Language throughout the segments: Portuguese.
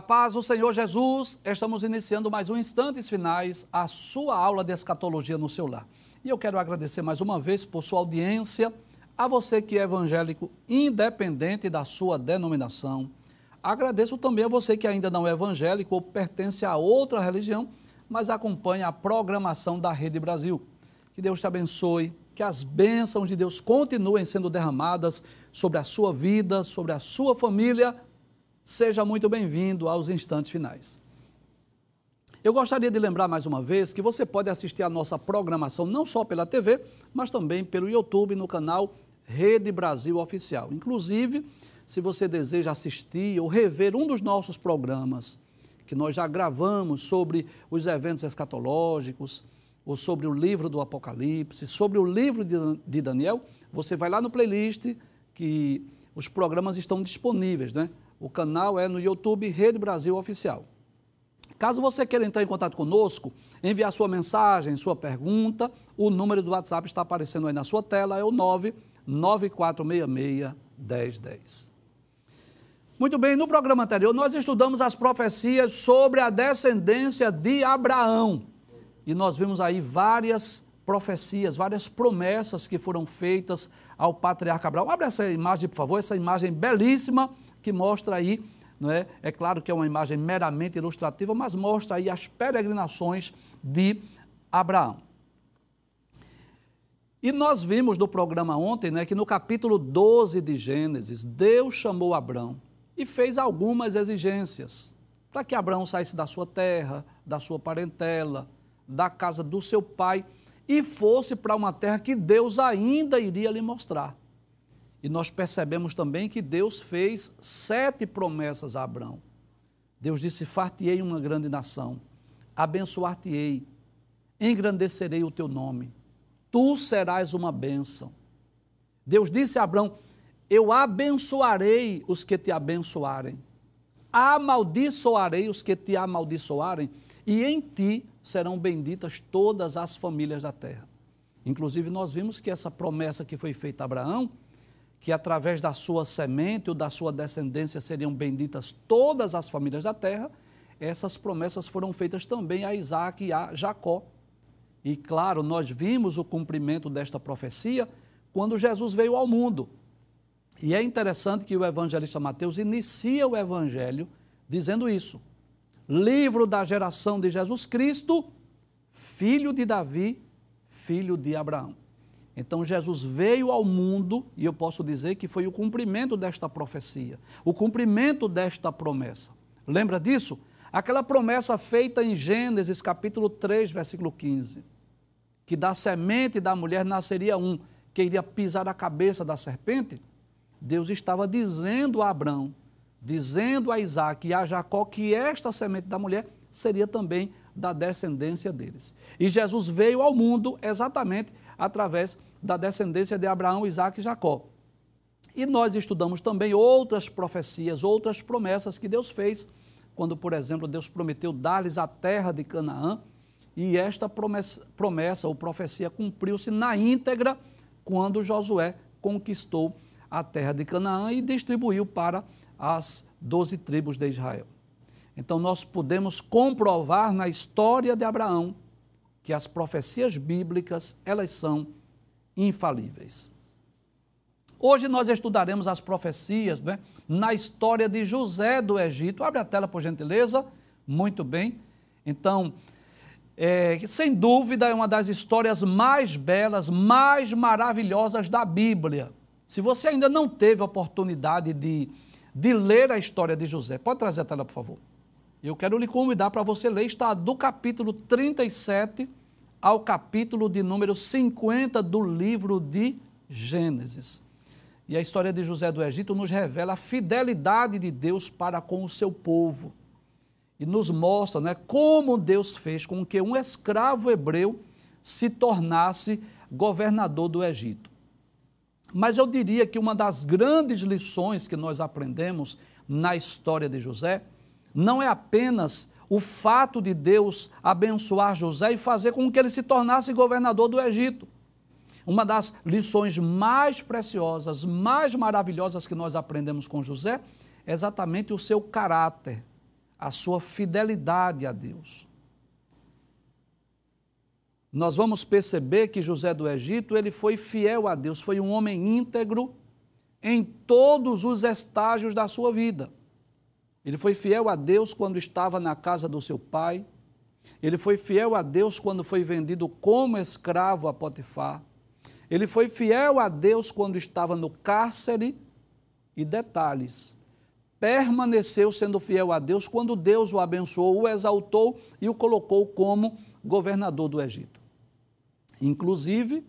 Paz do Senhor Jesus, estamos iniciando mais um Instantes Finais, a sua aula de escatologia no seu lar. E eu quero agradecer mais uma vez por sua audiência, a você que é evangélico, independente da sua denominação. Agradeço também a você que ainda não é evangélico ou pertence a outra religião, mas acompanha a programação da Rede Brasil. Que Deus te abençoe, que as bênçãos de Deus continuem sendo derramadas sobre a sua vida, sobre a sua família Seja muito bem-vindo aos instantes finais. Eu gostaria de lembrar mais uma vez que você pode assistir a nossa programação não só pela TV, mas também pelo YouTube no canal Rede Brasil Oficial. Inclusive, se você deseja assistir ou rever um dos nossos programas que nós já gravamos sobre os eventos escatológicos, ou sobre o livro do Apocalipse, sobre o livro de Daniel, você vai lá no playlist que os programas estão disponíveis, né? O canal é no YouTube Rede Brasil Oficial. Caso você queira entrar em contato conosco, enviar sua mensagem, sua pergunta, o número do WhatsApp está aparecendo aí na sua tela, é o 99466 1010. Muito bem, no programa anterior nós estudamos as profecias sobre a descendência de Abraão. E nós vimos aí várias profecias, várias promessas que foram feitas ao patriarca Abraão. Abre essa imagem, por favor, essa imagem belíssima que mostra aí, não é? é claro que é uma imagem meramente ilustrativa, mas mostra aí as peregrinações de Abraão. E nós vimos no programa ontem né, que no capítulo 12 de Gênesis, Deus chamou Abraão e fez algumas exigências para que Abraão saísse da sua terra, da sua parentela, da casa do seu pai e fosse para uma terra que Deus ainda iria lhe mostrar. E nós percebemos também que Deus fez sete promessas a Abraão. Deus disse: Fartiei uma grande nação, abençoar-te-ei, engrandecerei o teu nome, tu serás uma bênção. Deus disse a Abraão: Eu abençoarei os que te abençoarem, amaldiçoarei os que te amaldiçoarem, e em ti serão benditas todas as famílias da terra. Inclusive, nós vimos que essa promessa que foi feita a Abraão que através da sua semente ou da sua descendência seriam benditas todas as famílias da terra, essas promessas foram feitas também a Isaac e a Jacó. E claro, nós vimos o cumprimento desta profecia quando Jesus veio ao mundo. E é interessante que o evangelista Mateus inicia o evangelho dizendo isso. Livro da geração de Jesus Cristo, filho de Davi, filho de Abraão. Então Jesus veio ao mundo e eu posso dizer que foi o cumprimento desta profecia, o cumprimento desta promessa. Lembra disso? Aquela promessa feita em Gênesis capítulo 3, versículo 15, que da semente da mulher nasceria um que iria pisar a cabeça da serpente. Deus estava dizendo a Abraão, dizendo a Isaac e a Jacó que esta semente da mulher seria também da descendência deles. E Jesus veio ao mundo exatamente através da descendência de Abraão, Isaac e Jacó. E nós estudamos também outras profecias, outras promessas que Deus fez, quando, por exemplo, Deus prometeu dar-lhes a terra de Canaã, e esta promessa, promessa ou profecia cumpriu-se na íntegra quando Josué conquistou a terra de Canaã e distribuiu para as doze tribos de Israel. Então, nós podemos comprovar na história de Abraão que as profecias bíblicas, elas são infalíveis. Hoje nós estudaremos as profecias né, na história de José do Egito. Abre a tela, por gentileza. Muito bem. Então, é, sem dúvida, é uma das histórias mais belas, mais maravilhosas da Bíblia. Se você ainda não teve a oportunidade de, de ler a história de José, pode trazer a tela, por favor. Eu quero lhe convidar para você ler, está do capítulo 37 ao capítulo de número 50 do livro de Gênesis. E a história de José do Egito nos revela a fidelidade de Deus para com o seu povo. E nos mostra né, como Deus fez com que um escravo hebreu se tornasse governador do Egito. Mas eu diria que uma das grandes lições que nós aprendemos na história de José não é apenas o fato de Deus abençoar José e fazer com que ele se tornasse governador do Egito. Uma das lições mais preciosas, mais maravilhosas que nós aprendemos com José é exatamente o seu caráter, a sua fidelidade a Deus. Nós vamos perceber que José do Egito, ele foi fiel a Deus, foi um homem íntegro em todos os estágios da sua vida. Ele foi fiel a Deus quando estava na casa do seu pai. Ele foi fiel a Deus quando foi vendido como escravo a Potifar. Ele foi fiel a Deus quando estava no cárcere. E detalhes, permaneceu sendo fiel a Deus quando Deus o abençoou, o exaltou e o colocou como governador do Egito. Inclusive,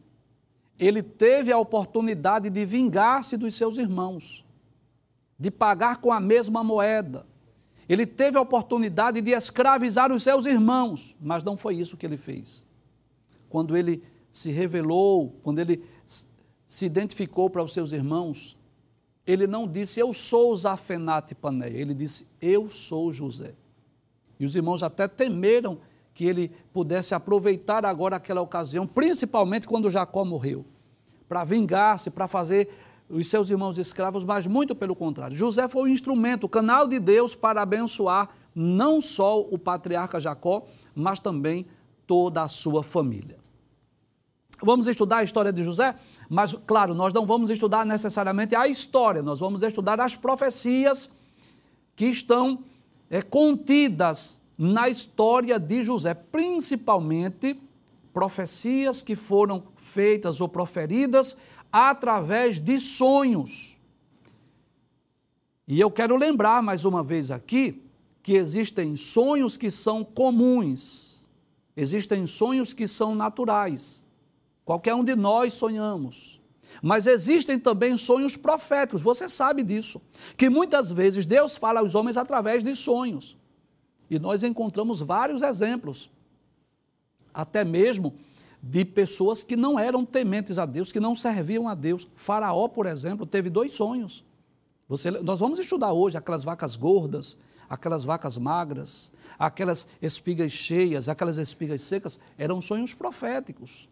ele teve a oportunidade de vingar-se dos seus irmãos, de pagar com a mesma moeda. Ele teve a oportunidade de escravizar os seus irmãos, mas não foi isso que ele fez. Quando ele se revelou, quando ele se identificou para os seus irmãos, ele não disse, eu sou Zafenate Paneia, ele disse, eu sou José. E os irmãos até temeram que ele pudesse aproveitar agora aquela ocasião, principalmente quando Jacó morreu, para vingar-se, para fazer os seus irmãos escravos, mas muito pelo contrário. José foi o instrumento, o canal de Deus para abençoar não só o patriarca Jacó, mas também toda a sua família. Vamos estudar a história de José? Mas, claro, nós não vamos estudar necessariamente a história, nós vamos estudar as profecias que estão é, contidas na história de José, principalmente profecias que foram feitas ou proferidas através de sonhos. E eu quero lembrar mais uma vez aqui que existem sonhos que são comuns, existem sonhos que são naturais. Qualquer um de nós sonhamos. Mas existem também sonhos proféticos, você sabe disso. Que muitas vezes Deus fala aos homens através de sonhos. E nós encontramos vários exemplos, até mesmo de pessoas que não eram tementes a Deus, que não serviam a Deus. Faraó, por exemplo, teve dois sonhos. Você, nós vamos estudar hoje aquelas vacas gordas, aquelas vacas magras, aquelas espigas cheias, aquelas espigas secas, eram sonhos proféticos.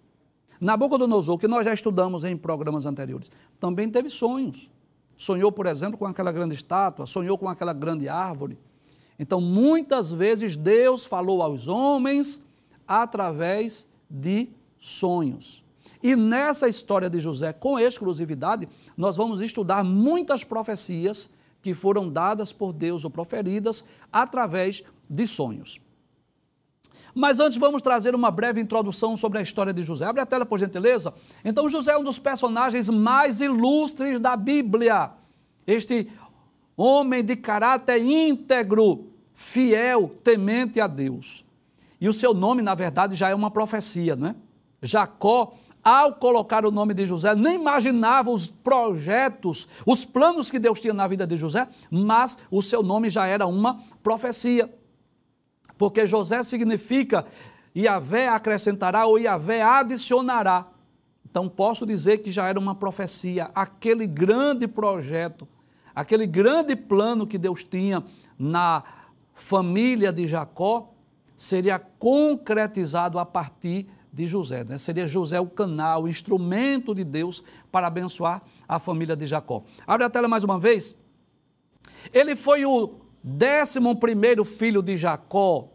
Nabucodonosor, que nós já estudamos em programas anteriores, também teve sonhos. Sonhou, por exemplo, com aquela grande estátua, sonhou com aquela grande árvore. Então, muitas vezes Deus falou aos homens através de sonhos. E nessa história de José, com exclusividade, nós vamos estudar muitas profecias que foram dadas por Deus ou proferidas através de sonhos. Mas antes vamos trazer uma breve introdução sobre a história de José. Abre a tela, por gentileza. Então, José é um dos personagens mais ilustres da Bíblia. Este homem de caráter íntegro, fiel, temente a Deus. E o seu nome, na verdade, já é uma profecia, não é? Jacó, ao colocar o nome de José, nem imaginava os projetos, os planos que Deus tinha na vida de José, mas o seu nome já era uma profecia porque José significa Yahvé acrescentará ou Yahvé adicionará. Então posso dizer que já era uma profecia, aquele grande projeto, aquele grande plano que Deus tinha na família de Jacó, seria concretizado a partir de José. Né? Seria José o canal, o instrumento de Deus para abençoar a família de Jacó. Abre a tela mais uma vez. Ele foi o décimo primeiro filho de Jacó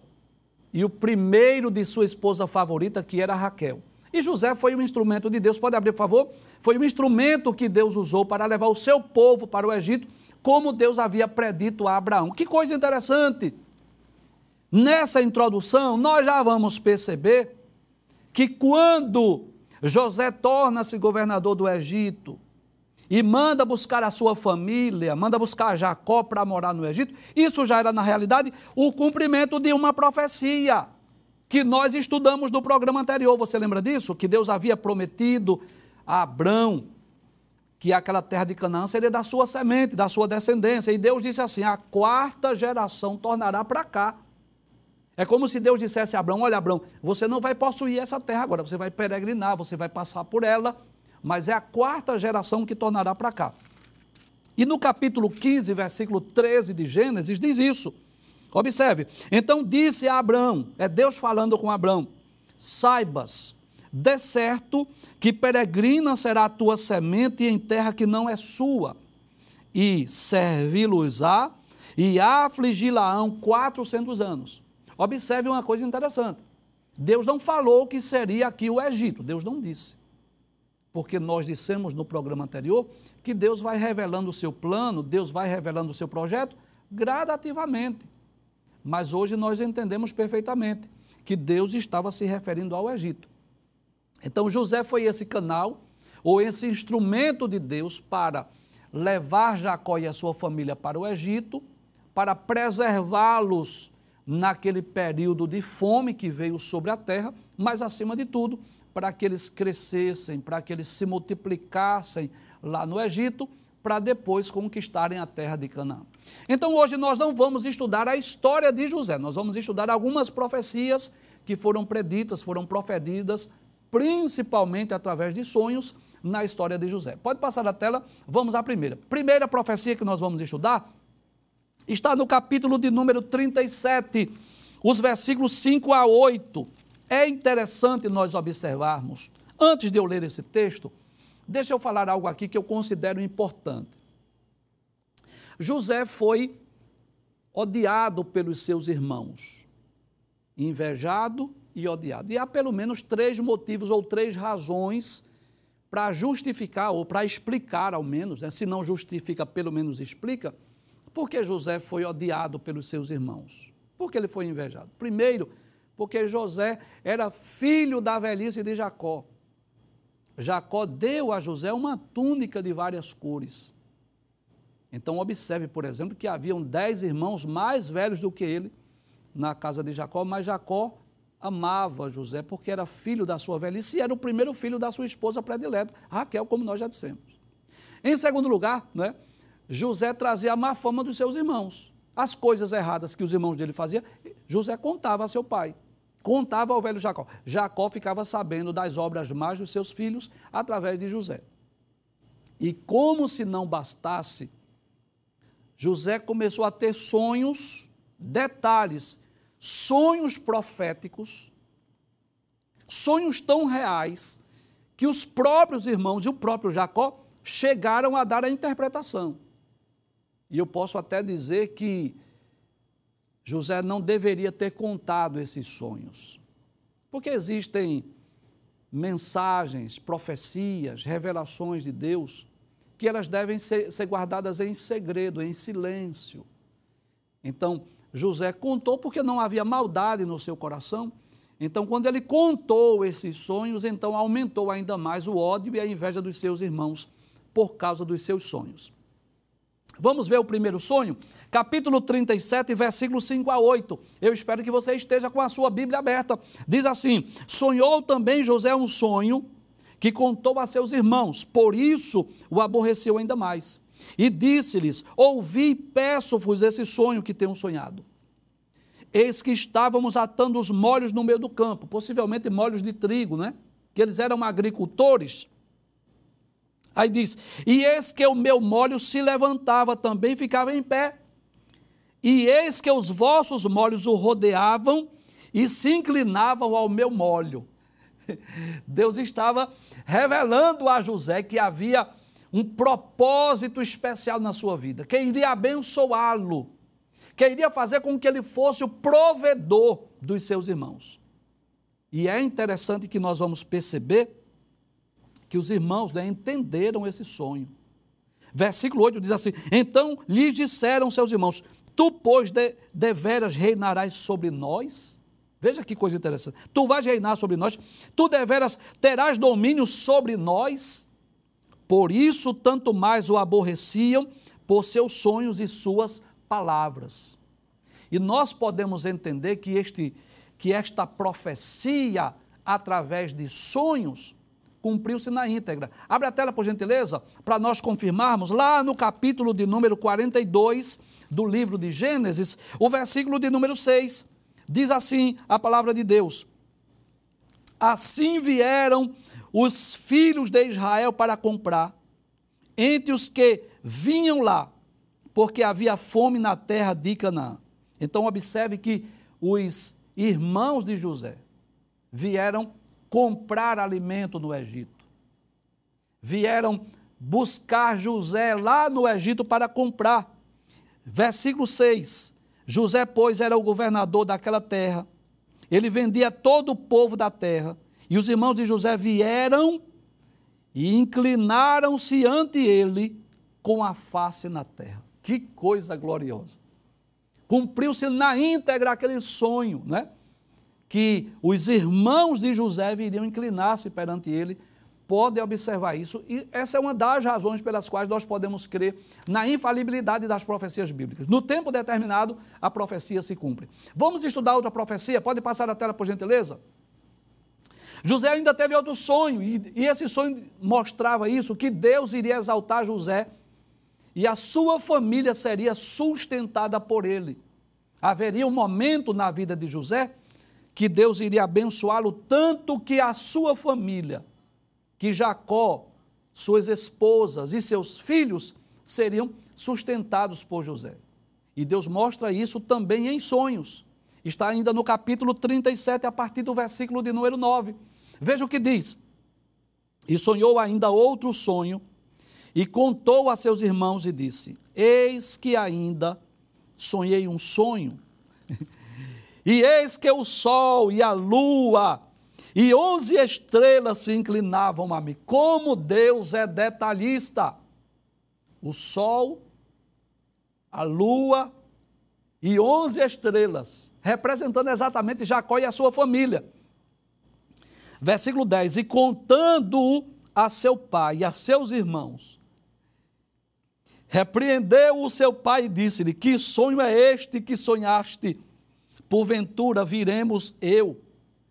e o primeiro de sua esposa favorita, que era Raquel. E José foi um instrumento de Deus, pode abrir, por favor? Foi um instrumento que Deus usou para levar o seu povo para o Egito, como Deus havia predito a Abraão. Que coisa interessante! Nessa introdução, nós já vamos perceber que quando José torna-se governador do Egito, e manda buscar a sua família, manda buscar Jacó para morar no Egito, isso já era, na realidade, o cumprimento de uma profecia que nós estudamos no programa anterior. Você lembra disso? Que Deus havia prometido a Abrão que aquela terra de Canaã seria da sua semente, da sua descendência. E Deus disse assim: a quarta geração tornará para cá. É como se Deus dissesse a Abraão: Olha, Abraão, você não vai possuir essa terra agora, você vai peregrinar, você vai passar por ela mas é a quarta geração que tornará para cá. E no capítulo 15, versículo 13 de Gênesis, diz isso. Observe. Então disse a Abraão, é Deus falando com Abraão: saibas, de certo que peregrina será a tua semente em terra que não é sua, e servi-los-á, e afligi Laão 400 anos. Observe uma coisa interessante. Deus não falou que seria aqui o Egito, Deus não disse. Porque nós dissemos no programa anterior que Deus vai revelando o seu plano, Deus vai revelando o seu projeto gradativamente. Mas hoje nós entendemos perfeitamente que Deus estava se referindo ao Egito. Então José foi esse canal, ou esse instrumento de Deus para levar Jacó e a sua família para o Egito, para preservá-los naquele período de fome que veio sobre a terra, mas acima de tudo, para que eles crescessem, para que eles se multiplicassem lá no Egito, para depois conquistarem a terra de Canaã. Então hoje nós não vamos estudar a história de José, nós vamos estudar algumas profecias que foram preditas, foram proferidas, principalmente através de sonhos na história de José. Pode passar a tela, vamos à primeira. Primeira profecia que nós vamos estudar está no capítulo de número 37, os versículos 5 a 8. É interessante nós observarmos, antes de eu ler esse texto, deixa eu falar algo aqui que eu considero importante. José foi odiado pelos seus irmãos, invejado e odiado. E há pelo menos três motivos ou três razões para justificar ou para explicar, ao menos, né? se não justifica, pelo menos explica, por que José foi odiado pelos seus irmãos? Por que ele foi invejado? Primeiro, porque José era filho da velhice de Jacó. Jacó deu a José uma túnica de várias cores. Então, observe, por exemplo, que haviam dez irmãos mais velhos do que ele na casa de Jacó, mas Jacó amava José porque era filho da sua velhice e era o primeiro filho da sua esposa predileta, Raquel, como nós já dissemos. Em segundo lugar, né, José trazia a má fama dos seus irmãos. As coisas erradas que os irmãos dele faziam, José contava a seu pai, contava ao velho Jacó. Jacó ficava sabendo das obras más dos seus filhos através de José. E como se não bastasse, José começou a ter sonhos, detalhes, sonhos proféticos, sonhos tão reais que os próprios irmãos e o próprio Jacó chegaram a dar a interpretação. E eu posso até dizer que José não deveria ter contado esses sonhos. Porque existem mensagens, profecias, revelações de Deus que elas devem ser, ser, guardadas em segredo, em silêncio. Então, José contou porque não havia maldade no seu coração. Então, quando ele contou esses sonhos, então aumentou ainda mais o ódio e a inveja dos seus irmãos por causa dos seus sonhos. Vamos ver o primeiro sonho? Capítulo 37, versículo 5 a 8. Eu espero que você esteja com a sua Bíblia aberta. Diz assim: Sonhou também José um sonho que contou a seus irmãos, por isso o aborreceu ainda mais. E disse-lhes: Ouvi e peço-vos esse sonho que tenho sonhado. Eis que estávamos atando os molhos no meio do campo, possivelmente molhos de trigo, né? Que eles eram agricultores. Aí diz: E eis que o meu molho se levantava também, ficava em pé. E eis que os vossos molhos o rodeavam e se inclinavam ao meu molho. Deus estava revelando a José que havia um propósito especial na sua vida, que iria abençoá-lo, que iria fazer com que ele fosse o provedor dos seus irmãos. E é interessante que nós vamos perceber que os irmãos né, entenderam esse sonho. Versículo 8 diz assim: Então lhes disseram seus irmãos: Tu, pois, de, deveras reinarás sobre nós? Veja que coisa interessante. Tu vais reinar sobre nós, tu deveras terás domínio sobre nós. Por isso, tanto mais o aborreciam por seus sonhos e suas palavras. E nós podemos entender que, este, que esta profecia, através de sonhos, cumpriu-se na íntegra. Abre a tela, por gentileza, para nós confirmarmos, lá no capítulo de número 42 do livro de Gênesis, o versículo de número 6. Diz assim a palavra de Deus: Assim vieram os filhos de Israel para comprar, entre os que vinham lá, porque havia fome na terra de Canaã. Então, observe que os irmãos de José vieram comprar alimento no Egito. Vieram buscar José lá no Egito para comprar. Versículo 6. José, pois, era o governador daquela terra. Ele vendia todo o povo da terra. E os irmãos de José vieram e inclinaram-se ante ele com a face na terra. Que coisa gloriosa. Cumpriu-se na íntegra aquele sonho, né? Que os irmãos de José viriam inclinar-se perante ele podem observar isso, e essa é uma das razões pelas quais nós podemos crer na infalibilidade das profecias bíblicas. No tempo determinado, a profecia se cumpre. Vamos estudar outra profecia? Pode passar a tela, por gentileza? José ainda teve outro sonho, e, e esse sonho mostrava isso: que Deus iria exaltar José e a sua família seria sustentada por ele. Haveria um momento na vida de José que Deus iria abençoá-lo tanto que a sua família que Jacó, suas esposas e seus filhos seriam sustentados por José. E Deus mostra isso também em sonhos. Está ainda no capítulo 37, a partir do versículo de número 9. Veja o que diz. E sonhou ainda outro sonho, e contou a seus irmãos e disse: Eis que ainda sonhei um sonho, e eis que o sol e a lua e onze estrelas se inclinavam a mim. Como Deus é detalhista! O sol, a lua e onze estrelas, representando exatamente Jacó e a sua família. Versículo 10: E contando a seu pai e a seus irmãos, repreendeu o seu pai e disse-lhe: Que sonho é este que sonhaste? Porventura viremos eu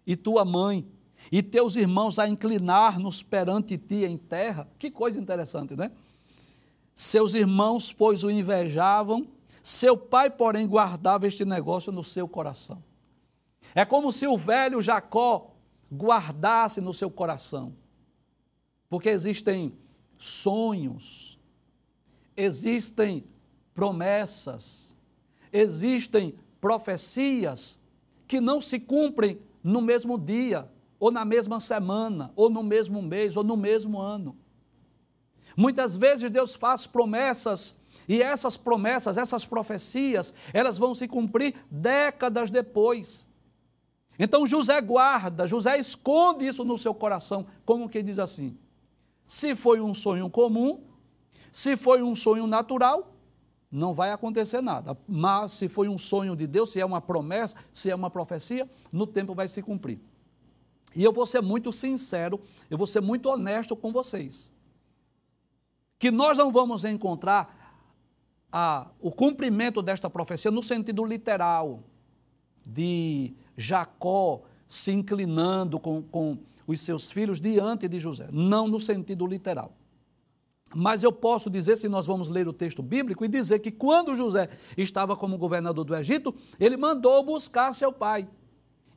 e tua mãe e teus irmãos a inclinar-nos perante ti em terra. Que coisa interessante, né? Seus irmãos, pois, o invejavam, seu pai, porém, guardava este negócio no seu coração. É como se o velho Jacó guardasse no seu coração. Porque existem sonhos, existem promessas, existem profecias que não se cumprem no mesmo dia, ou na mesma semana, ou no mesmo mês, ou no mesmo ano. Muitas vezes Deus faz promessas e essas promessas, essas profecias, elas vão se cumprir décadas depois. Então José guarda, José esconde isso no seu coração, como que diz assim: se foi um sonho comum, se foi um sonho natural, não vai acontecer nada. Mas se foi um sonho de Deus, se é uma promessa, se é uma profecia, no tempo vai se cumprir. E eu vou ser muito sincero, eu vou ser muito honesto com vocês. Que nós não vamos encontrar a, o cumprimento desta profecia no sentido literal, de Jacó se inclinando com, com os seus filhos diante de José. Não no sentido literal. Mas eu posso dizer, se nós vamos ler o texto bíblico, e dizer que quando José estava como governador do Egito, ele mandou buscar seu pai.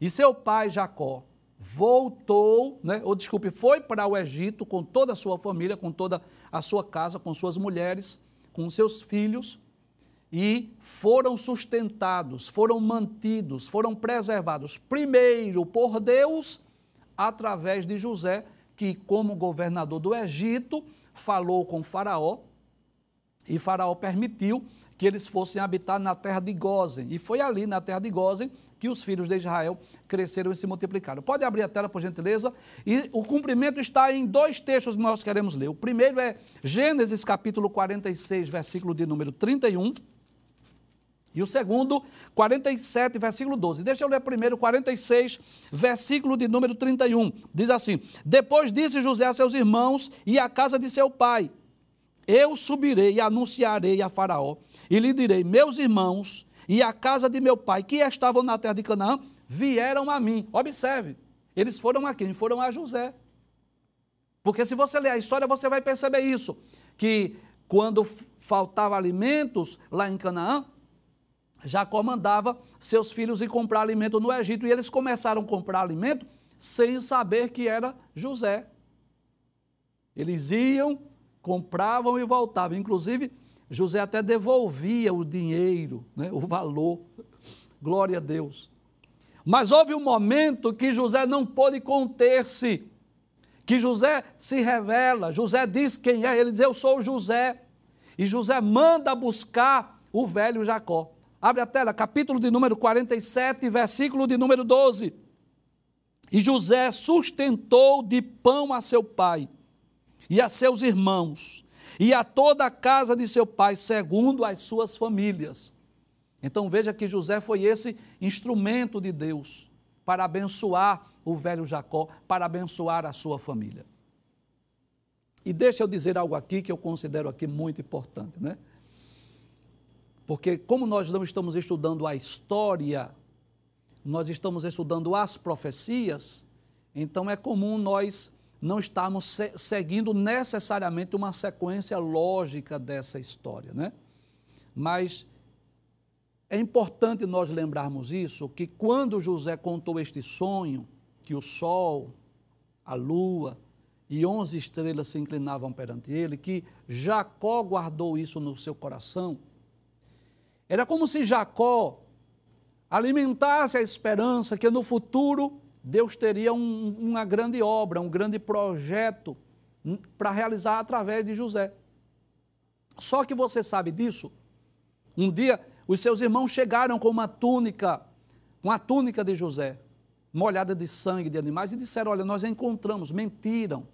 E seu pai, Jacó, voltou, né, ou desculpe, foi para o Egito com toda a sua família, com toda a sua casa, com suas mulheres, com seus filhos, e foram sustentados, foram mantidos, foram preservados, primeiro por Deus, através de José, que, como governador do Egito, falou com Faraó, e Faraó permitiu que eles fossem habitar na terra de Gozen. E foi ali, na terra de Gozen, que os filhos de Israel cresceram e se multiplicaram. Pode abrir a tela, por gentileza? E o cumprimento está em dois textos que nós queremos ler. O primeiro é Gênesis capítulo 46, versículo de número 31. E o segundo, 47, versículo 12. Deixa eu ler primeiro 46, versículo de número 31. Diz assim: Depois disse José a seus irmãos e à casa de seu pai: Eu subirei e anunciarei a Faraó, e lhe direi: Meus irmãos e a casa de meu pai, que estavam na terra de Canaã, vieram a mim. Observe, eles foram a quem? Foram a José. Porque se você ler a história, você vai perceber isso, que quando faltava alimentos lá em Canaã, Jacó mandava seus filhos ir comprar alimento no Egito, e eles começaram a comprar alimento sem saber que era José. Eles iam, compravam e voltavam. Inclusive, José até devolvia o dinheiro, né, o valor. Glória a Deus. Mas houve um momento que José não pôde conter-se, que José se revela. José diz quem é, ele diz: Eu sou José. E José manda buscar o velho Jacó. Abre a tela, capítulo de número 47, versículo de número 12. E José sustentou de pão a seu pai e a seus irmãos e a toda a casa de seu pai, segundo as suas famílias. Então veja que José foi esse instrumento de Deus para abençoar o velho Jacó, para abençoar a sua família. E deixa eu dizer algo aqui que eu considero aqui muito importante, né? Porque como nós não estamos estudando a história, nós estamos estudando as profecias, então é comum nós não estarmos seguindo necessariamente uma sequência lógica dessa história, né? Mas é importante nós lembrarmos isso, que quando José contou este sonho, que o sol, a lua, e onze estrelas se inclinavam perante ele, que Jacó guardou isso no seu coração. Era como se Jacó alimentasse a esperança que no futuro Deus teria um, uma grande obra, um grande projeto para realizar através de José. Só que você sabe disso. Um dia, os seus irmãos chegaram com uma túnica, com a túnica de José, molhada de sangue de animais, e disseram: Olha, nós encontramos, mentiram.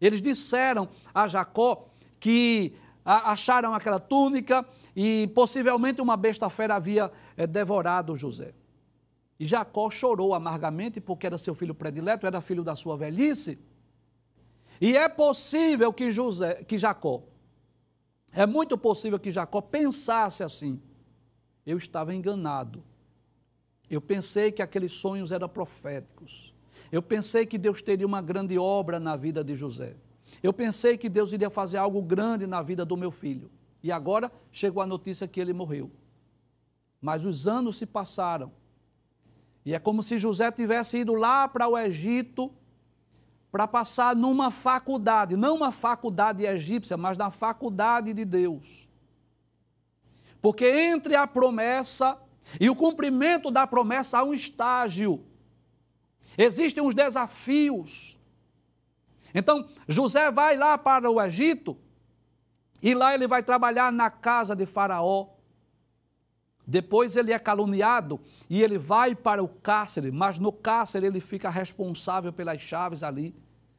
Eles disseram a Jacó que acharam aquela túnica e possivelmente uma besta fera havia é, devorado José. E Jacó chorou amargamente porque era seu filho predileto, era filho da sua velhice. E é possível que José, que Jacó, é muito possível que Jacó pensasse assim: eu estava enganado. Eu pensei que aqueles sonhos eram proféticos. Eu pensei que Deus teria uma grande obra na vida de José. Eu pensei que Deus iria fazer algo grande na vida do meu filho. E agora chegou a notícia que ele morreu. Mas os anos se passaram. E é como se José tivesse ido lá para o Egito para passar numa faculdade, não uma faculdade egípcia, mas na faculdade de Deus. Porque entre a promessa e o cumprimento da promessa há um estágio. Existem uns desafios. Então, José vai lá para o Egito e lá ele vai trabalhar na casa de Faraó. Depois ele é caluniado e ele vai para o cárcere, mas no cárcere ele fica responsável pelas chaves ali.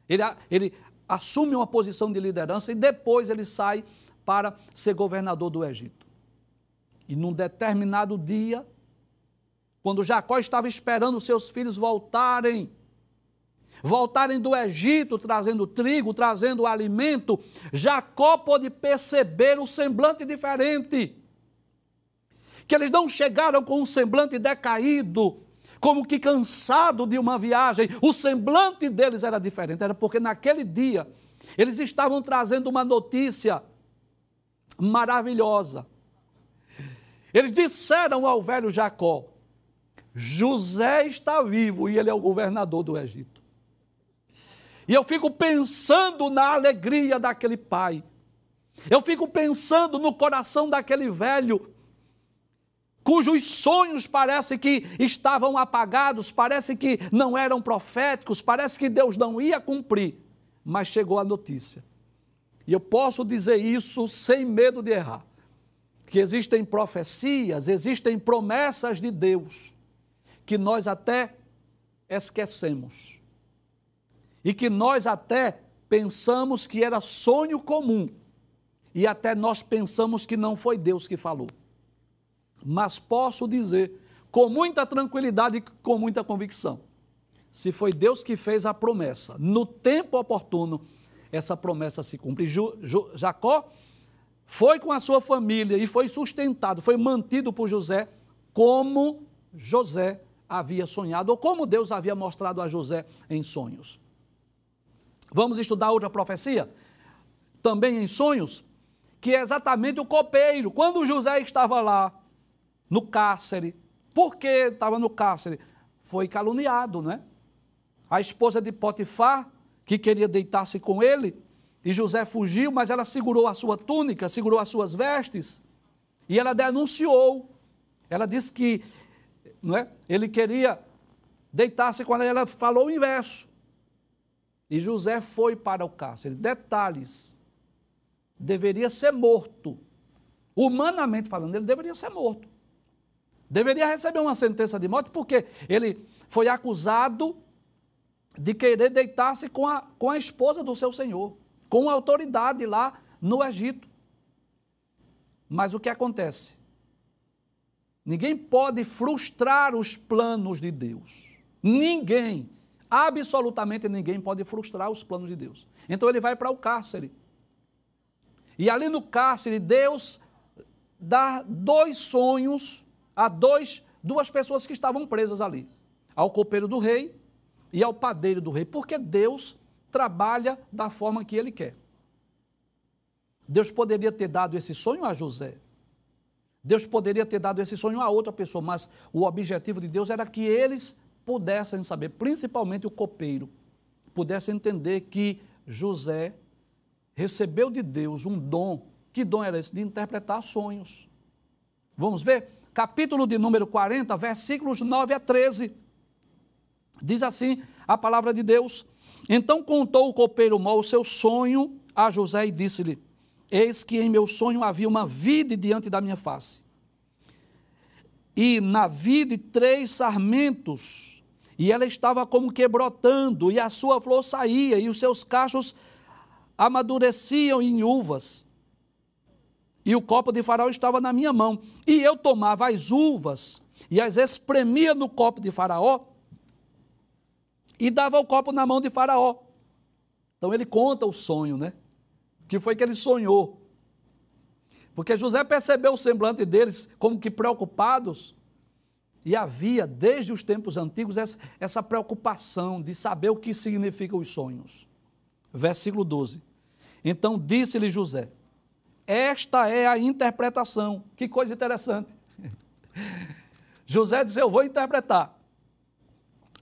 Ele, ele assume uma posição de liderança e depois ele sai para ser governador do Egito. E num determinado dia, quando Jacó estava esperando seus filhos voltarem, voltarem do Egito trazendo trigo, trazendo alimento, Jacó pôde perceber o semblante diferente. Que eles não chegaram com um semblante decaído, como que cansado de uma viagem. O semblante deles era diferente, era porque naquele dia eles estavam trazendo uma notícia maravilhosa. Eles disseram ao velho Jacó: José está vivo e ele é o governador do Egito. E eu fico pensando na alegria daquele pai. Eu fico pensando no coração daquele velho, cujos sonhos parece que estavam apagados, parece que não eram proféticos, parece que Deus não ia cumprir. Mas chegou a notícia. E eu posso dizer isso sem medo de errar. Que existem profecias, existem promessas de Deus que nós até esquecemos. E que nós até pensamos que era sonho comum. E até nós pensamos que não foi Deus que falou. Mas posso dizer, com muita tranquilidade e com muita convicção, se foi Deus que fez a promessa, no tempo oportuno, essa promessa se cumpre. Jacó foi com a sua família e foi sustentado, foi mantido por José como José havia sonhado, ou como Deus havia mostrado a José em sonhos. Vamos estudar outra profecia, também em sonhos, que é exatamente o copeiro. Quando José estava lá, no cárcere, por que estava no cárcere? Foi caluniado, né? A esposa de Potifar, que queria deitar-se com ele, e José fugiu, mas ela segurou a sua túnica, segurou as suas vestes, e ela denunciou. Ela disse que não é? Ele queria deitar-se com ela, ela falou o inverso. E José foi para o cárcere. Detalhes: deveria ser morto. Humanamente falando, ele deveria ser morto. Deveria receber uma sentença de morte, porque ele foi acusado de querer deitar-se com a, com a esposa do seu senhor, com autoridade lá no Egito. Mas o que acontece? Ninguém pode frustrar os planos de Deus. Ninguém, absolutamente ninguém pode frustrar os planos de Deus. Então ele vai para o cárcere. E ali no cárcere, Deus dá dois sonhos a dois, duas pessoas que estavam presas ali: ao copeiro do rei e ao padeiro do rei, porque Deus trabalha da forma que ele quer. Deus poderia ter dado esse sonho a José. Deus poderia ter dado esse sonho a outra pessoa, mas o objetivo de Deus era que eles pudessem saber, principalmente o copeiro, pudesse entender que José recebeu de Deus um dom. Que dom era esse? De interpretar sonhos. Vamos ver? Capítulo de número 40, versículos 9 a 13. Diz assim a palavra de Deus: Então contou o copeiro mau o seu sonho a José e disse-lhe: Eis que em meu sonho havia uma vide diante da minha face. E na vide três sarmentos, e ela estava como que brotando, e a sua flor saía, e os seus cachos amadureciam em uvas. E o copo de faraó estava na minha mão. E eu tomava as uvas e as espremia no copo de faraó e dava o copo na mão de faraó. Então ele conta o sonho, né? Que foi que ele sonhou. Porque José percebeu o semblante deles como que preocupados. E havia, desde os tempos antigos, essa, preocupação de saber o que significam os sonhos versículo 12. Então disse-lhe José: Esta é a interpretação. Que coisa interessante. José disse: Eu vou interpretar.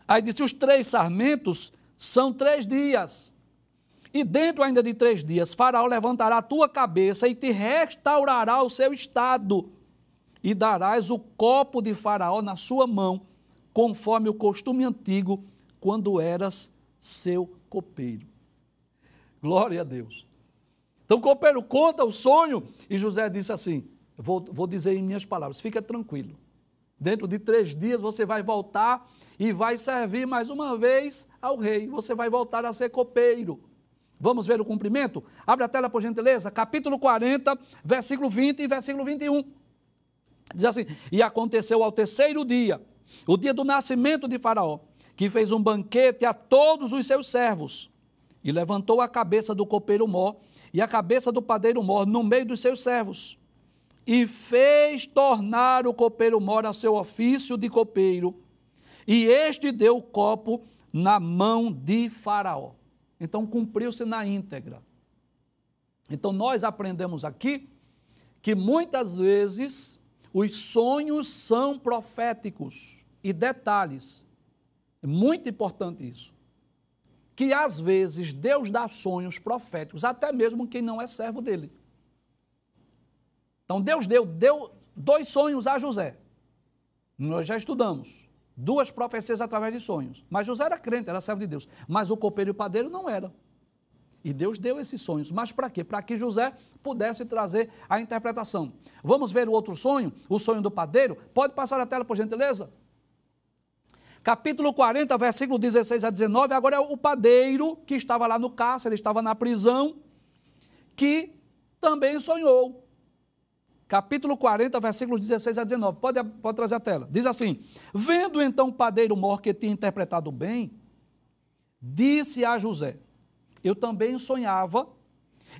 Aí disse: Os três sarmentos são três dias. E dentro ainda de três dias, Faraó levantará a tua cabeça e te restaurará o seu estado. E darás o copo de Faraó na sua mão, conforme o costume antigo, quando eras seu copeiro. Glória a Deus. Então o copeiro conta o sonho e José disse assim: vou, vou dizer em minhas palavras, fica tranquilo. Dentro de três dias você vai voltar e vai servir mais uma vez ao rei. Você vai voltar a ser copeiro. Vamos ver o cumprimento? Abre a tela, por gentileza. Capítulo 40, versículo 20 e versículo 21. Diz assim: E aconteceu ao terceiro dia, o dia do nascimento de Faraó, que fez um banquete a todos os seus servos e levantou a cabeça do copeiro mor e a cabeça do padeiro mor no meio dos seus servos, e fez tornar o copeiro mor a seu ofício de copeiro, e este deu o copo na mão de Faraó. Então cumpriu-se na íntegra. Então nós aprendemos aqui que muitas vezes os sonhos são proféticos. E detalhes, é muito importante isso que às vezes Deus dá sonhos proféticos, até mesmo quem não é servo dele. Então Deus deu, deu dois sonhos a José. Nós já estudamos. Duas profecias através de sonhos. Mas José era crente, era servo de Deus. Mas o copeiro e o padeiro não era. E Deus deu esses sonhos. Mas para quê? Para que José pudesse trazer a interpretação. Vamos ver o outro sonho, o sonho do padeiro. Pode passar a tela, por gentileza? capítulo 40, versículo 16 a 19. Agora é o padeiro que estava lá no cárcere, ele estava na prisão, que também sonhou. Capítulo 40, versículos 16 a 19. Pode, pode trazer a tela. Diz assim: Vendo então o padeiro mor que tinha interpretado bem, disse a José: Eu também sonhava,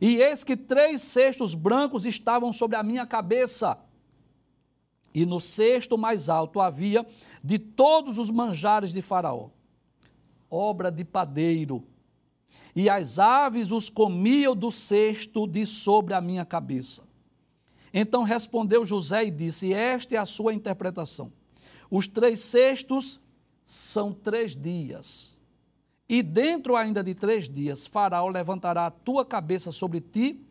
e eis que três cestos brancos estavam sobre a minha cabeça e no cesto mais alto havia de todos os manjares de Faraó, obra de padeiro. E as aves os comiam do cesto de sobre a minha cabeça. Então respondeu José e disse: Esta é a sua interpretação. Os três cestos são três dias. E dentro ainda de três dias, Faraó levantará a tua cabeça sobre ti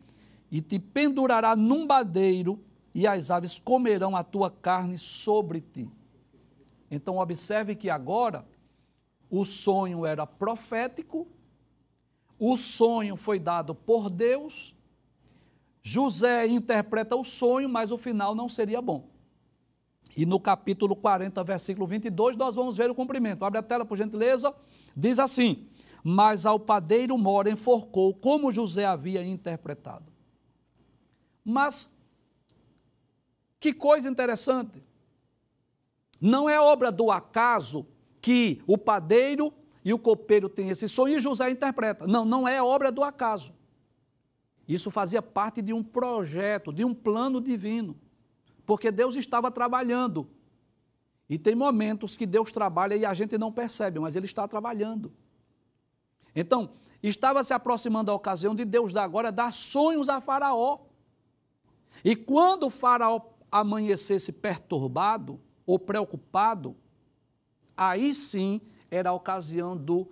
e te pendurará num badeiro e as aves comerão a tua carne sobre ti. Então, observe que agora o sonho era profético, o sonho foi dado por Deus, José interpreta o sonho, mas o final não seria bom. E no capítulo 40, versículo 22, nós vamos ver o cumprimento. Abre a tela, por gentileza. Diz assim: Mas ao padeiro mora enforcou, como José havia interpretado. Mas, que coisa interessante. Não é obra do acaso que o padeiro e o copeiro têm esse sonho e José interpreta. Não, não é obra do acaso. Isso fazia parte de um projeto, de um plano divino. Porque Deus estava trabalhando. E tem momentos que Deus trabalha e a gente não percebe, mas Ele está trabalhando. Então, estava se aproximando a ocasião de Deus agora dar sonhos a Faraó. E quando o Faraó amanhecesse perturbado, ou preocupado, aí sim era a ocasião do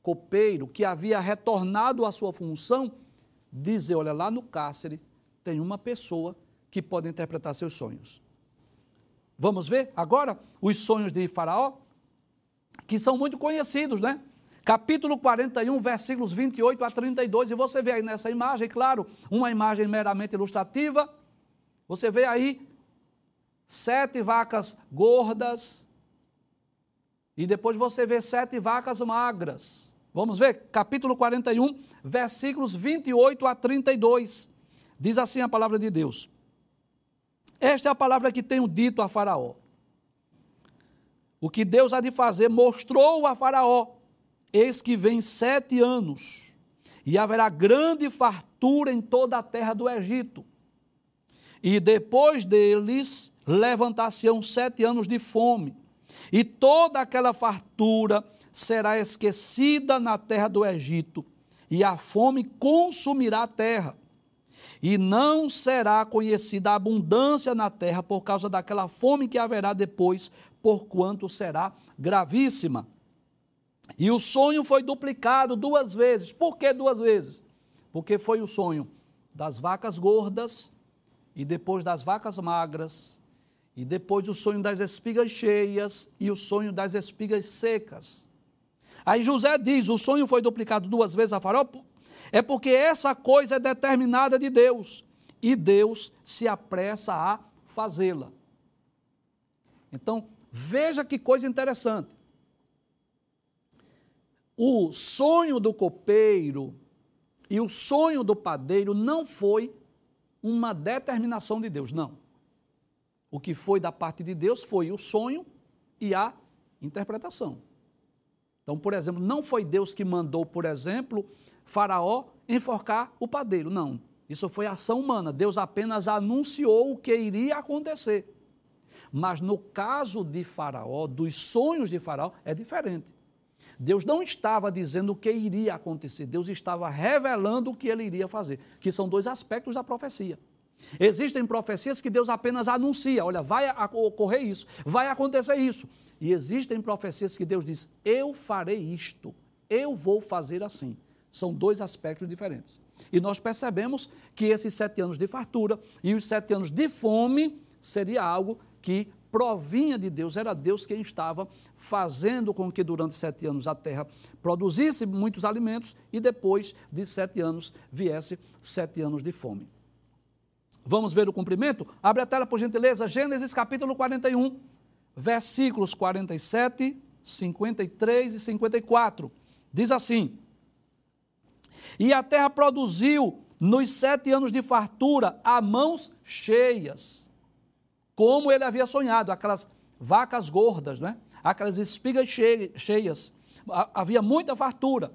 copeiro, que havia retornado à sua função, dizer: olha, lá no cárcere tem uma pessoa que pode interpretar seus sonhos. Vamos ver agora os sonhos de Faraó, que são muito conhecidos, né? Capítulo 41, versículos 28 a 32, e você vê aí nessa imagem, claro, uma imagem meramente ilustrativa. Você vê aí sete vacas gordas, e depois você vê sete vacas magras. Vamos ver? Capítulo 41, versículos 28 a 32. Diz assim a palavra de Deus. Esta é a palavra que tenho dito a Faraó. O que Deus há de fazer mostrou a Faraó. Eis que vem sete anos, e haverá grande fartura em toda a terra do Egito. E depois deles levantar-se-ão sete anos de fome, e toda aquela fartura será esquecida na terra do Egito, e a fome consumirá a terra. E não será conhecida a abundância na terra por causa daquela fome que haverá depois, porquanto será gravíssima. E o sonho foi duplicado duas vezes. Por que duas vezes? Porque foi o sonho das vacas gordas e depois das vacas magras e depois o sonho das espigas cheias e o sonho das espigas secas. Aí José diz: o sonho foi duplicado duas vezes a Faraó, é porque essa coisa é determinada de Deus e Deus se apressa a fazê-la. Então, veja que coisa interessante. O sonho do copeiro e o sonho do padeiro não foi uma determinação de Deus, não. O que foi da parte de Deus foi o sonho e a interpretação. Então, por exemplo, não foi Deus que mandou, por exemplo, Faraó enforcar o padeiro. Não. Isso foi ação humana. Deus apenas anunciou o que iria acontecer. Mas no caso de Faraó, dos sonhos de Faraó, é diferente. Deus não estava dizendo o que iria acontecer, Deus estava revelando o que ele iria fazer, que são dois aspectos da profecia. Existem profecias que Deus apenas anuncia: olha, vai ocorrer isso, vai acontecer isso. E existem profecias que Deus diz: eu farei isto, eu vou fazer assim. São dois aspectos diferentes. E nós percebemos que esses sete anos de fartura e os sete anos de fome seria algo que provinha de Deus, era Deus quem estava fazendo com que durante sete anos a terra produzisse muitos alimentos e depois de sete anos viesse sete anos de fome. Vamos ver o cumprimento? Abre a tela, por gentileza, Gênesis capítulo 41, versículos 47, 53 e 54. Diz assim: E a terra produziu nos sete anos de fartura a mãos cheias, como ele havia sonhado, aquelas vacas gordas, né? aquelas espigas cheias. Havia muita fartura.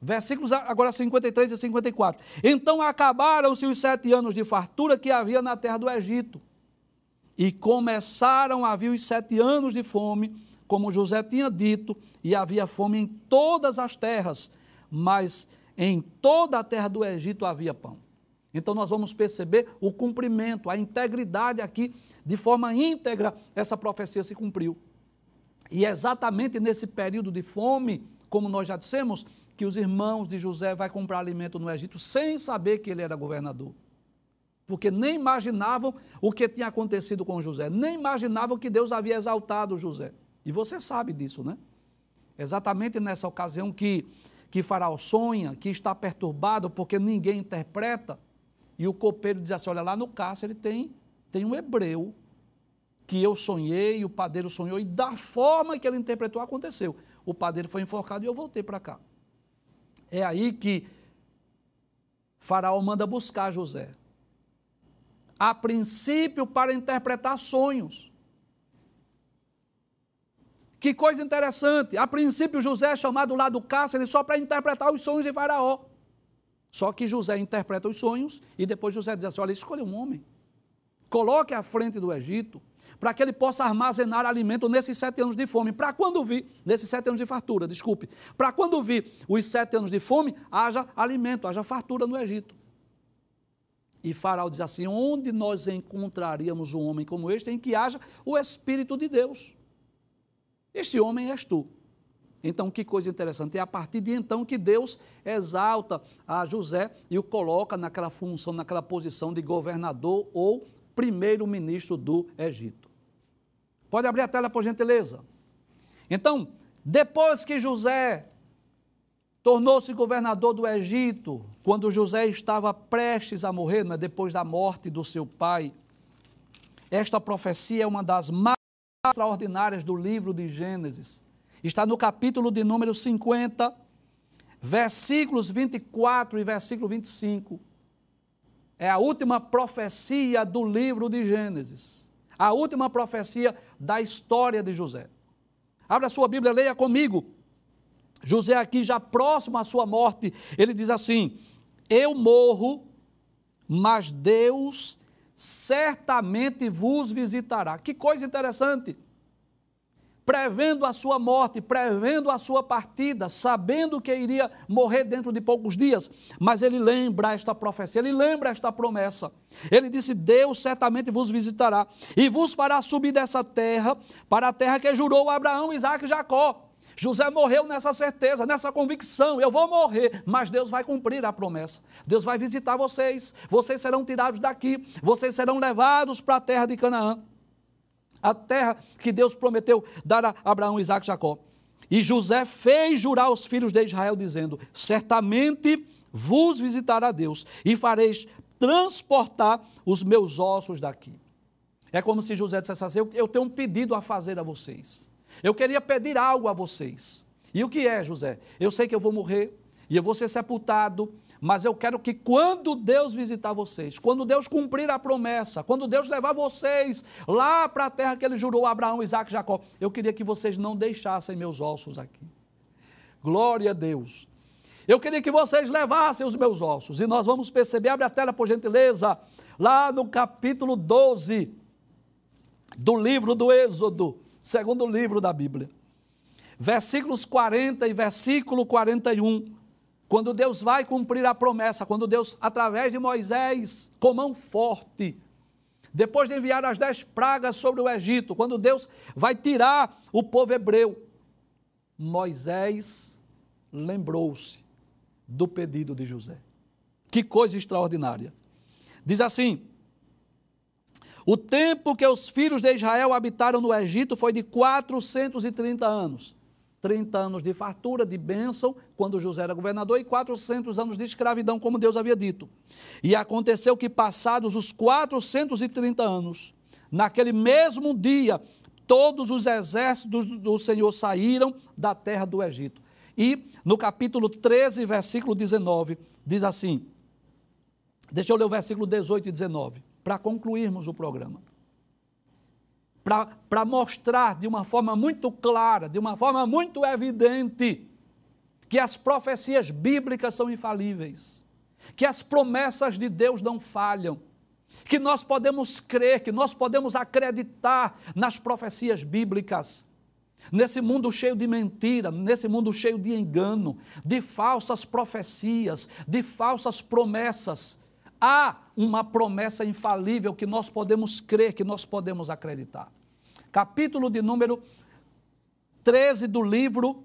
Versículos agora 53 e 54. Então acabaram-se os sete anos de fartura que havia na terra do Egito. E começaram a vir os sete anos de fome, como José tinha dito, e havia fome em todas as terras, mas em toda a terra do Egito havia pão. Então nós vamos perceber o cumprimento, a integridade aqui, de forma íntegra, essa profecia se cumpriu. E exatamente nesse período de fome, como nós já dissemos, que os irmãos de José vai comprar alimento no Egito sem saber que ele era governador. Porque nem imaginavam o que tinha acontecido com José, nem imaginavam que Deus havia exaltado José. E você sabe disso, né? Exatamente nessa ocasião que, que Faraó sonha, que está perturbado porque ninguém interpreta, e o copeiro diz assim: olha, lá no cárcere tem, tem um hebreu que eu sonhei, o padeiro sonhou, e da forma que ele interpretou, aconteceu. O padeiro foi enforcado e eu voltei para cá. É aí que Faraó manda buscar José. A princípio, para interpretar sonhos. Que coisa interessante. A princípio, José é chamado lá do cárcere só para interpretar os sonhos de Faraó. Só que José interpreta os sonhos e depois José diz assim: olha, escolha um homem. Coloque à frente do Egito para que ele possa armazenar alimento nesses sete anos de fome. Para quando vir, nesses sete anos de fartura, desculpe. Para quando vir os sete anos de fome, haja alimento, haja fartura no Egito. E Faraó diz assim: onde nós encontraríamos um homem como este em que haja o Espírito de Deus? Este homem és tu. Então, que coisa interessante. É a partir de então que Deus exalta a José e o coloca naquela função, naquela posição de governador ou primeiro-ministro do Egito. Pode abrir a tela, por gentileza. Então, depois que José tornou-se governador do Egito, quando José estava prestes a morrer, né, depois da morte do seu pai, esta profecia é uma das mais extraordinárias do livro de Gênesis. Está no capítulo de número 50, versículos 24 e versículo 25. É a última profecia do livro de Gênesis. A última profecia da história de José. Abra sua Bíblia, leia comigo. José, aqui já próximo à sua morte, ele diz assim: Eu morro, mas Deus certamente vos visitará. Que coisa interessante. Prevendo a sua morte, prevendo a sua partida, sabendo que iria morrer dentro de poucos dias, mas ele lembra esta profecia, ele lembra esta promessa. Ele disse: Deus certamente vos visitará e vos fará subir dessa terra para a terra que jurou Abraão, Isaac e Jacó. José morreu nessa certeza, nessa convicção: eu vou morrer, mas Deus vai cumprir a promessa. Deus vai visitar vocês, vocês serão tirados daqui, vocês serão levados para a terra de Canaã, a terra que Deus prometeu dar a Abraão, Isaac e Jacó. E José fez jurar aos filhos de Israel, dizendo: Certamente vos visitará Deus e fareis transportar os meus ossos daqui. É como se José dissesse assim: Eu tenho um pedido a fazer a vocês. Eu queria pedir algo a vocês. E o que é, José? Eu sei que eu vou morrer e eu vou ser sepultado, mas eu quero que quando Deus visitar vocês, quando Deus cumprir a promessa, quando Deus levar vocês lá para a terra que ele jurou a Abraão, Isaac e Jacó, eu queria que vocês não deixassem meus ossos aqui. Glória a Deus. Eu queria que vocês levassem os meus ossos. E nós vamos perceber, abre a tela por gentileza, lá no capítulo 12 do livro do Êxodo segundo livro da Bíblia. Versículos 40 e versículo 41. Quando Deus vai cumprir a promessa, quando Deus, através de Moisés, com mão forte, depois de enviar as dez pragas sobre o Egito, quando Deus vai tirar o povo hebreu, Moisés lembrou-se do pedido de José. Que coisa extraordinária. Diz assim: o tempo que os filhos de Israel habitaram no Egito foi de 430 anos. 30 anos de fartura, de bênção, quando José era governador, e 400 anos de escravidão, como Deus havia dito. E aconteceu que, passados os 430 anos, naquele mesmo dia, todos os exércitos do Senhor saíram da terra do Egito. E no capítulo 13, versículo 19, diz assim: deixa eu ler o versículo 18 e 19 para concluirmos o programa. Para mostrar de uma forma muito clara, de uma forma muito evidente, que as profecias bíblicas são infalíveis, que as promessas de Deus não falham, que nós podemos crer, que nós podemos acreditar nas profecias bíblicas. Nesse mundo cheio de mentira, nesse mundo cheio de engano, de falsas profecias, de falsas promessas, há uma promessa infalível que nós podemos crer, que nós podemos acreditar. Capítulo de número 13 do livro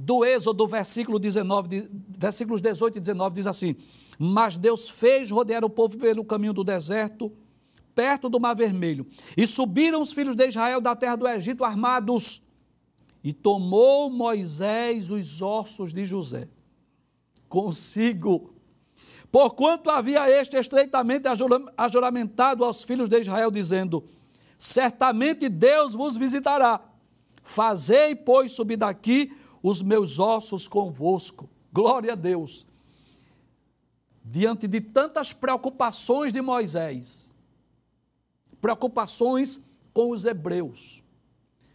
do Êxodo, versículo 19, versículos 18 e 19 diz assim: Mas Deus fez rodear o povo pelo caminho do deserto, perto do Mar Vermelho, e subiram os filhos de Israel da terra do Egito armados, e tomou Moisés os ossos de José consigo Porquanto havia este estreitamente ajuramentado aos filhos de Israel, dizendo: Certamente Deus vos visitará. Fazei, pois, subir daqui os meus ossos convosco. Glória a Deus. Diante de tantas preocupações de Moisés, preocupações com os hebreus,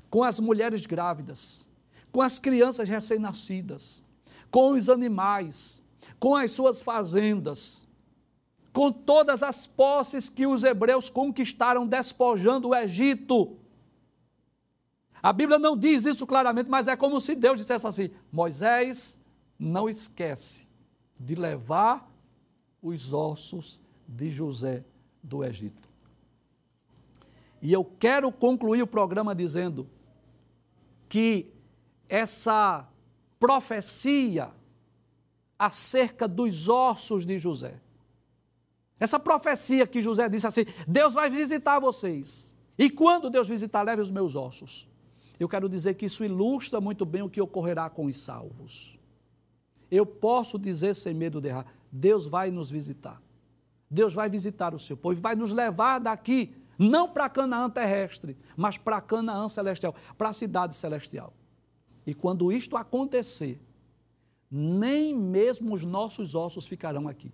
com as mulheres grávidas, com as crianças recém-nascidas, com os animais, com as suas fazendas, com todas as posses que os hebreus conquistaram despojando o Egito. A Bíblia não diz isso claramente, mas é como se Deus dissesse assim: Moisés, não esquece de levar os ossos de José do Egito. E eu quero concluir o programa dizendo que essa profecia acerca dos ossos de José. Essa profecia que José disse assim: Deus vai visitar vocês. E quando Deus visitar, leve os meus ossos. Eu quero dizer que isso ilustra muito bem o que ocorrerá com os salvos. Eu posso dizer sem medo de errar: Deus vai nos visitar. Deus vai visitar o seu povo, vai nos levar daqui, não para Canaã terrestre, mas para Canaã celestial, para a cidade celestial. E quando isto acontecer, nem mesmo os nossos ossos ficarão aqui.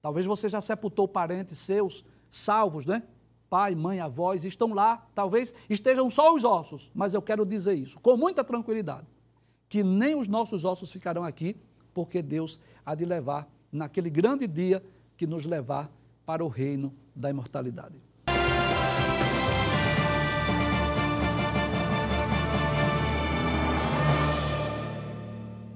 Talvez você já sepultou parentes seus, salvos, né? Pai, mãe, avós, estão lá, talvez estejam só os ossos, mas eu quero dizer isso com muita tranquilidade: que nem os nossos ossos ficarão aqui, porque Deus há de levar naquele grande dia que nos levar para o reino da imortalidade.